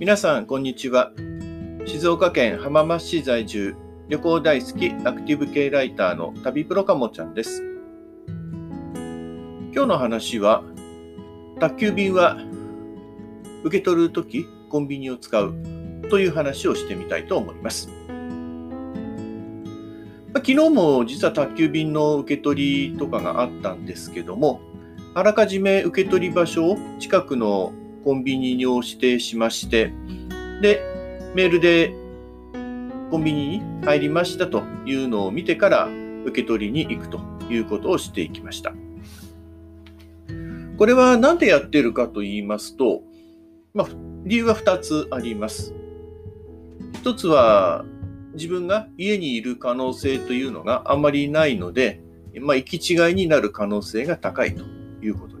皆さん、こんにちは。静岡県浜松市在住、旅行大好きアクティブ系ライターの旅プロかもちゃんです。今日の話は、宅急便は受け取るときコンビニを使うという話をしてみたいと思います。昨日も実は宅急便の受け取りとかがあったんですけども、あらかじめ受け取り場所を近くのコンビニに指定しまして、で、メールでコンビニに入りましたというのを見てから受け取りに行くということをしていきました。これは何でやってるかと言いますと、まあ、理由は2つあります。1つは自分が家にいる可能性というのがあまりないので、まあ、行き違いになる可能性が高いということ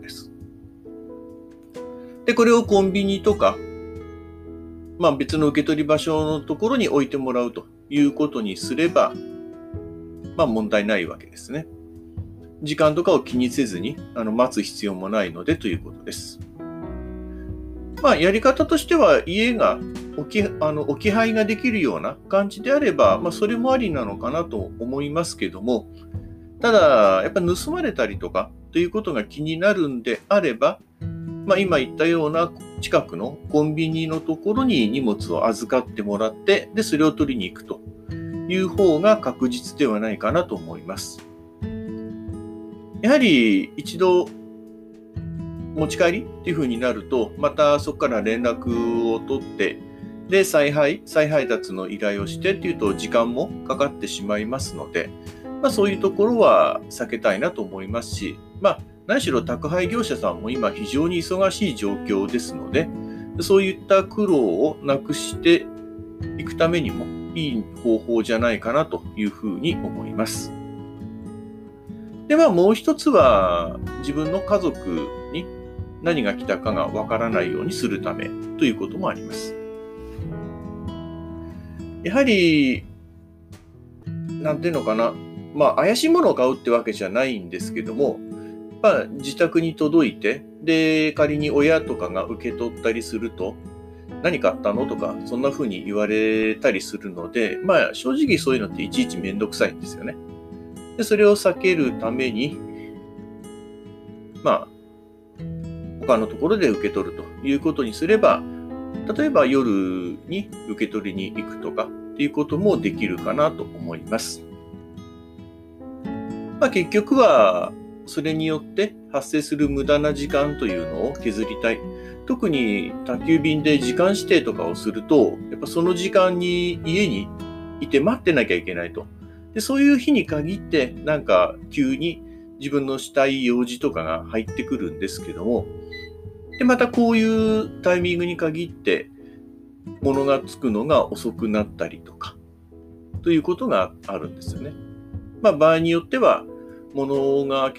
で。これをコンビニとか、まあ別の受け取り場所のところに置いてもらうということにすれば、まあ問題ないわけですね。時間とかを気にせずにあの待つ必要もないのでということです。まあやり方としては家が置きあの置き配ができるような感じであれば、まあ、それもありなのかなと思いますけども、ただ、やっぱ盗まれたりとかということが気になるんであれば、まあ、今言ったような近くのコンビニのところに荷物を預かってもらって、で、それを取りに行くという方が確実ではないかなと思います。やはり一度持ち帰りっていう風になると、またそこから連絡を取って、で、再配、再配達の依頼をしてっていうと時間もかかってしまいますので、まあそういうところは避けたいなと思いますし、まあ何しろ宅配業者さんも今非常に忙しい状況ですので、そういった苦労をなくしていくためにもいい方法じゃないかなというふうに思います。ではもう一つは自分の家族に何が来たかがわからないようにするためということもあります。やはり、なんていうのかな、まあ怪しいものを買うってわけじゃないんですけども、まあ、自宅に届いて、で、仮に親とかが受け取ったりすると、何買ったのとか、そんな風に言われたりするので、まあ、正直そういうのっていちいちめんどくさいんですよね。で、それを避けるために、まあ、他のところで受け取るということにすれば、例えば夜に受け取りに行くとかっていうこともできるかなと思います。まあ、結局は、それによって発生する無駄な時間というのを削りたい。特に宅急便で時間指定とかをすると、やっぱその時間に家にいて待ってなきゃいけないと。でそういう日に限って、なんか急に自分のしたい用事とかが入ってくるんですけども、で、またこういうタイミングに限って、物がつくのが遅くなったりとか、ということがあるんですよね。まあ場合によっては、物が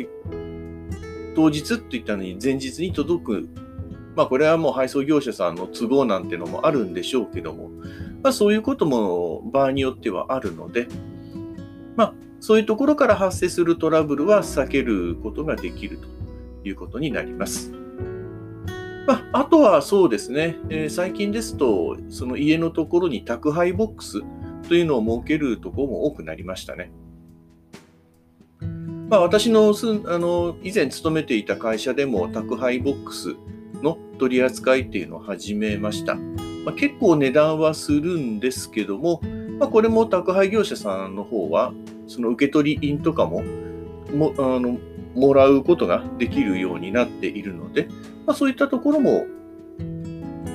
当日って言ったのに前日に届く。まあこれはもう配送業者さんの都合なんてのもあるんでしょうけども、まあそういうことも場合によってはあるので、まあそういうところから発生するトラブルは避けることができるということになります。まあ、あとはそうですね、えー、最近ですと、その家のところに宅配ボックスというのを設けるところも多くなりましたね。まあ、私のすあの以前勤めていた会社でも宅配ボックスの取り扱いっていうのを始めました。まあ、結構値段はするんですけども、まあ、これも宅配業者さんの方は、その受け取り印とかももあのもらうことができるようになっているので、まあ、そういったところも、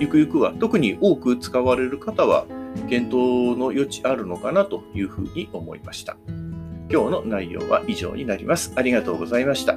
ゆくゆくは特に多く使われる方は、検討の余地あるのかなというふうに思いました。今日の内容は以上になります。ありがとうございました。